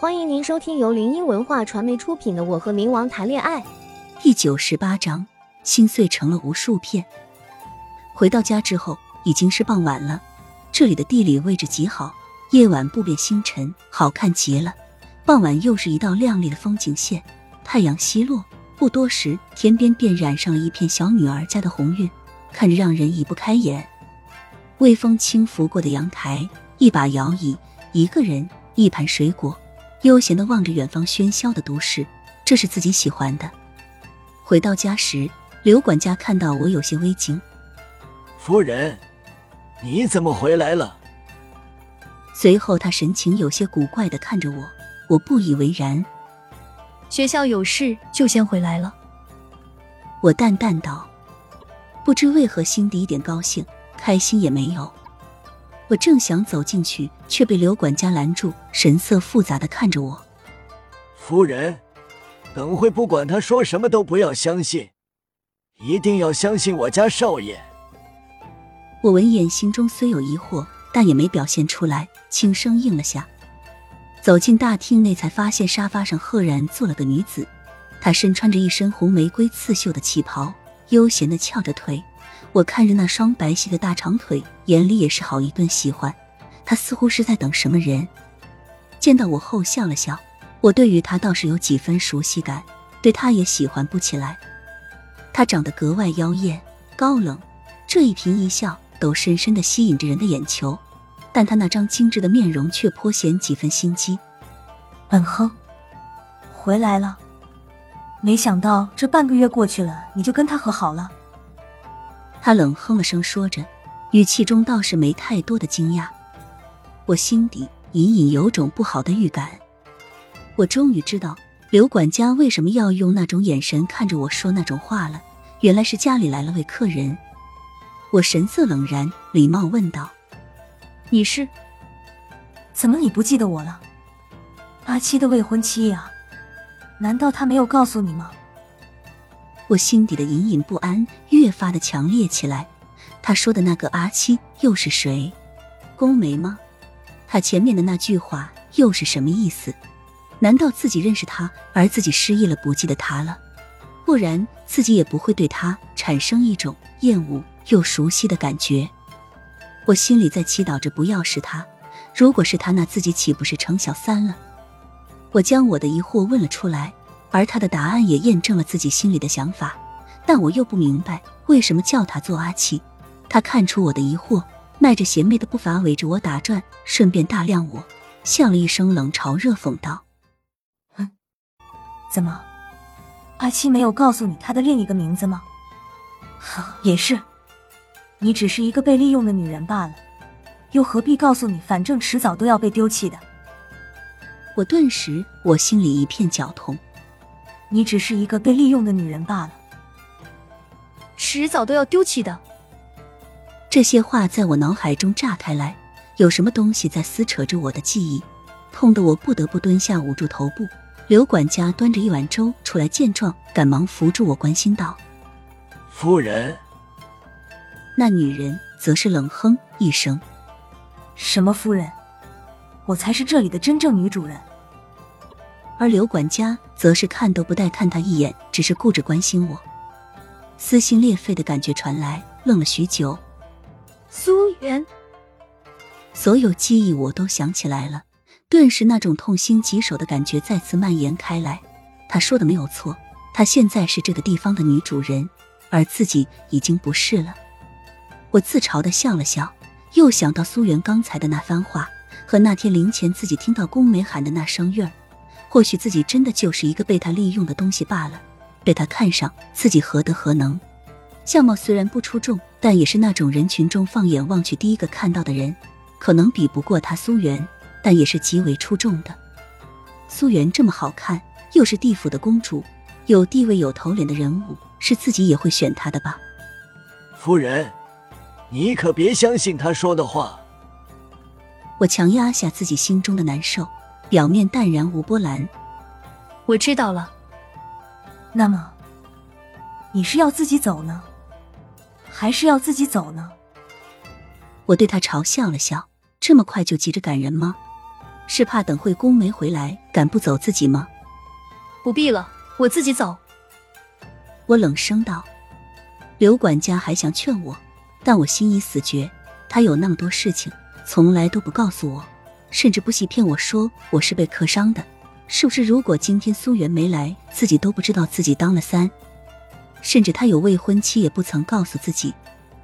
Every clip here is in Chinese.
欢迎您收听由林音文化传媒出品的《我和冥王谈恋爱》第九十八章，心碎成了无数片。回到家之后，已经是傍晚了。这里的地理位置极好，夜晚不变星辰，好看极了。傍晚又是一道亮丽的风景线，太阳西落，不多时，天边便染上了一片小女儿家的红晕，看着让人移不开眼。微风轻拂过的阳台，一把摇椅，一个人，一盘水果。悠闲的望着远方喧嚣的都市，这是自己喜欢的。回到家时，刘管家看到我有些微惊：“夫人，你怎么回来了？”随后他神情有些古怪的看着我，我不以为然：“学校有事，就先回来了。”我淡淡道，不知为何心底一点高兴、开心也没有。我正想走进去，却被刘管家拦住，神色复杂的看着我。夫人，等会不管他说什么都不要相信，一定要相信我家少爷。我闻言心中虽有疑惑，但也没表现出来，轻声应了下。走进大厅内，才发现沙发上赫然坐了个女子，她身穿着一身红玫瑰刺绣的旗袍，悠闲的翘着腿。我看着那双白皙的大长腿，眼里也是好一顿喜欢。他似乎是在等什么人。见到我后笑了笑，我对于他倒是有几分熟悉感，对他也喜欢不起来。他长得格外妖艳、高冷，这一颦一笑都深深的吸引着人的眼球。但他那张精致的面容却颇显几分心机。本亨，回来了。没想到这半个月过去了，你就跟他和好了。他冷哼了声，说着，语气中倒是没太多的惊讶。我心底隐隐有种不好的预感。我终于知道刘管家为什么要用那种眼神看着我说那种话了，原来是家里来了位客人。我神色冷然，礼貌问道：“你是？怎么你不记得我了？阿七的未婚妻呀？难道他没有告诉你吗？”我心底的隐隐不安越发的强烈起来。他说的那个阿七又是谁？宫梅吗？他前面的那句话又是什么意思？难道自己认识他，而自己失忆了，不记得他了？不然自己也不会对他产生一种厌恶又熟悉的感觉。我心里在祈祷着，不要是他。如果是他，那自己岂不是成小三了？我将我的疑惑问了出来。而他的答案也验证了自己心里的想法，但我又不明白为什么叫他做阿七。他看出我的疑惑，迈着邪魅的步伐围着我打转，顺便打量我，笑了一声，冷嘲热讽道：“嗯，怎么，阿七没有告诉你他的另一个名字吗？也是，你只是一个被利用的女人罢了，又何必告诉你？反正迟早都要被丢弃的。”我顿时我心里一片绞痛。你只是一个被利用的女人罢了，迟早都要丢弃的。这些话在我脑海中炸开来，有什么东西在撕扯着我的记忆，痛得我不得不蹲下捂住头部。刘管家端着一碗粥出来，见状赶忙扶住我，关心道：“夫人。”那女人则是冷哼一声：“什么夫人？我才是这里的真正女主人。”而刘管家则是看都不带看他一眼，只是顾着关心我，撕心裂肺的感觉传来，愣了许久。苏媛，所有记忆我都想起来了，顿时那种痛心疾首的感觉再次蔓延开来。他说的没有错，她现在是这个地方的女主人，而自己已经不是了。我自嘲的笑了笑，又想到苏媛刚才的那番话，和那天灵前自己听到宫梅喊的那声月儿。或许自己真的就是一个被他利用的东西罢了，被他看上，自己何德何能？相貌虽然不出众，但也是那种人群中放眼望去第一个看到的人。可能比不过他苏媛，但也是极为出众的。苏媛这么好看，又是地府的公主，有地位有头脸的人物，是自己也会选她的吧？夫人，你可别相信他说的话。我强压下自己心中的难受。表面淡然无波澜，我知道了。那么，你是要自己走呢，还是要自己走呢？我对他嘲笑了笑，这么快就急着赶人吗？是怕等会宫没回来赶不走自己吗？不必了，我自己走。我冷声道。刘管家还想劝我，但我心已死绝。他有那么多事情，从来都不告诉我，甚至不惜骗我说我是被磕伤的。是不是？如果今天苏媛没来，自己都不知道自己当了三。甚至他有未婚妻，也不曾告诉自己，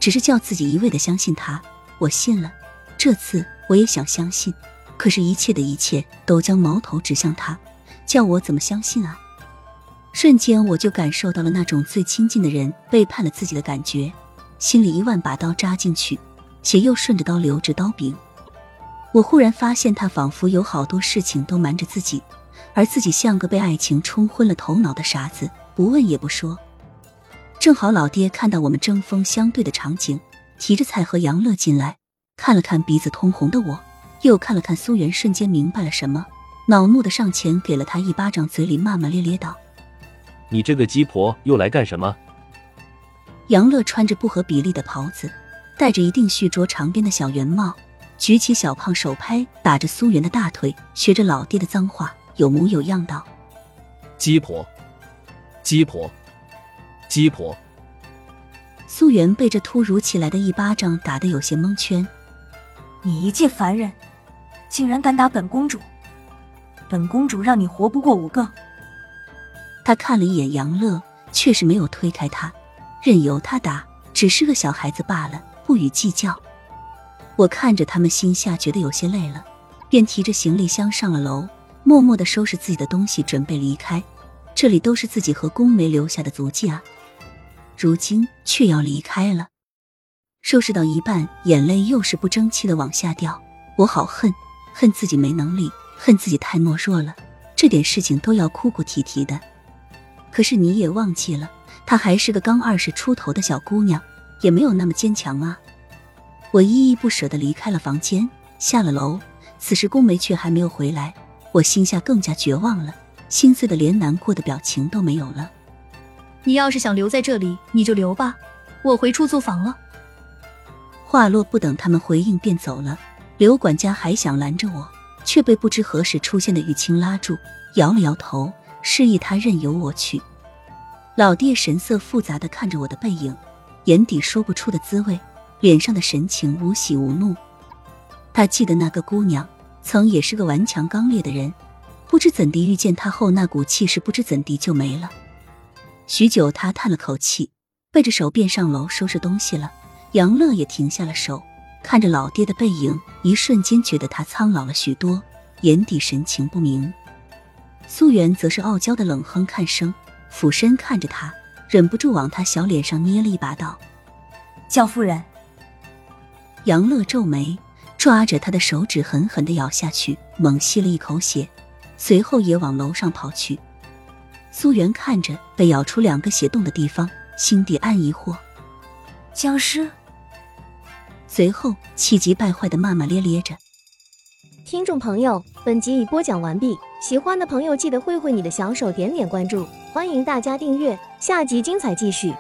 只是叫自己一味的相信他。我信了，这次我也想相信，可是，一切的一切都将矛头指向他，叫我怎么相信啊？瞬间，我就感受到了那种最亲近的人背叛了自己的感觉，心里一万把刀扎进去，血又顺着刀流至刀柄。我忽然发现，他仿佛有好多事情都瞒着自己，而自己像个被爱情冲昏了头脑的傻子，不问也不说。正好老爹看到我们针锋相对的场景，提着菜和杨乐进来，看了看鼻子通红的我，又看了看苏媛，瞬间明白了什么，恼怒的上前给了他一巴掌，嘴里骂骂咧咧道：“你这个鸡婆又来干什么？”杨乐穿着不合比例的袍子，戴着一顶续着长边的小圆帽，举起小胖手拍打着苏元的大腿，学着老爹的脏话，有模有样道：“鸡婆，鸡婆。”鸡婆，苏元被这突如其来的一巴掌打得有些蒙圈。你一介凡人，竟然敢打本公主！本公主让你活不过五个。他看了一眼杨乐，却是没有推开他，任由他打，只是个小孩子罢了，不予计较。我看着他们，心下觉得有些累了，便提着行李箱上了楼，默默的收拾自己的东西，准备离开。这里都是自己和宫梅留下的足迹啊。如今却要离开了，收拾到一半，眼泪又是不争气的往下掉。我好恨，恨自己没能力，恨自己太懦弱了，这点事情都要哭哭啼啼的。可是你也忘记了，她还是个刚二十出头的小姑娘，也没有那么坚强啊。我依依不舍的离开了房间，下了楼。此时宫梅却还没有回来，我心下更加绝望了，心碎的连难过的表情都没有了。你要是想留在这里，你就留吧，我回出租房了。话落，不等他们回应，便走了。刘管家还想拦着我，却被不知何时出现的玉清拉住，摇了摇头，示意他任由我去。老爹神色复杂的看着我的背影，眼底说不出的滋味，脸上的神情无喜无怒。他记得那个姑娘，曾也是个顽强刚烈的人，不知怎地遇见她后，那股气势不知怎地就没了。许久，他叹了口气，背着手便上楼收拾东西了。杨乐也停下了手，看着老爹的背影，一瞬间觉得他苍老了许多，眼底神情不明。苏媛则是傲娇的冷哼看声，俯身看着他，忍不住往他小脸上捏了一把，道：“叫夫人。”杨乐皱眉，抓着他的手指狠狠的咬下去，猛吸了一口血，随后也往楼上跑去。苏元看着被咬出两个血洞的地方，心底暗疑惑：僵尸。随后气急败坏的骂骂咧咧着。听众朋友，本集已播讲完毕，喜欢的朋友记得挥挥你的小手，点点关注，欢迎大家订阅，下集精彩继续。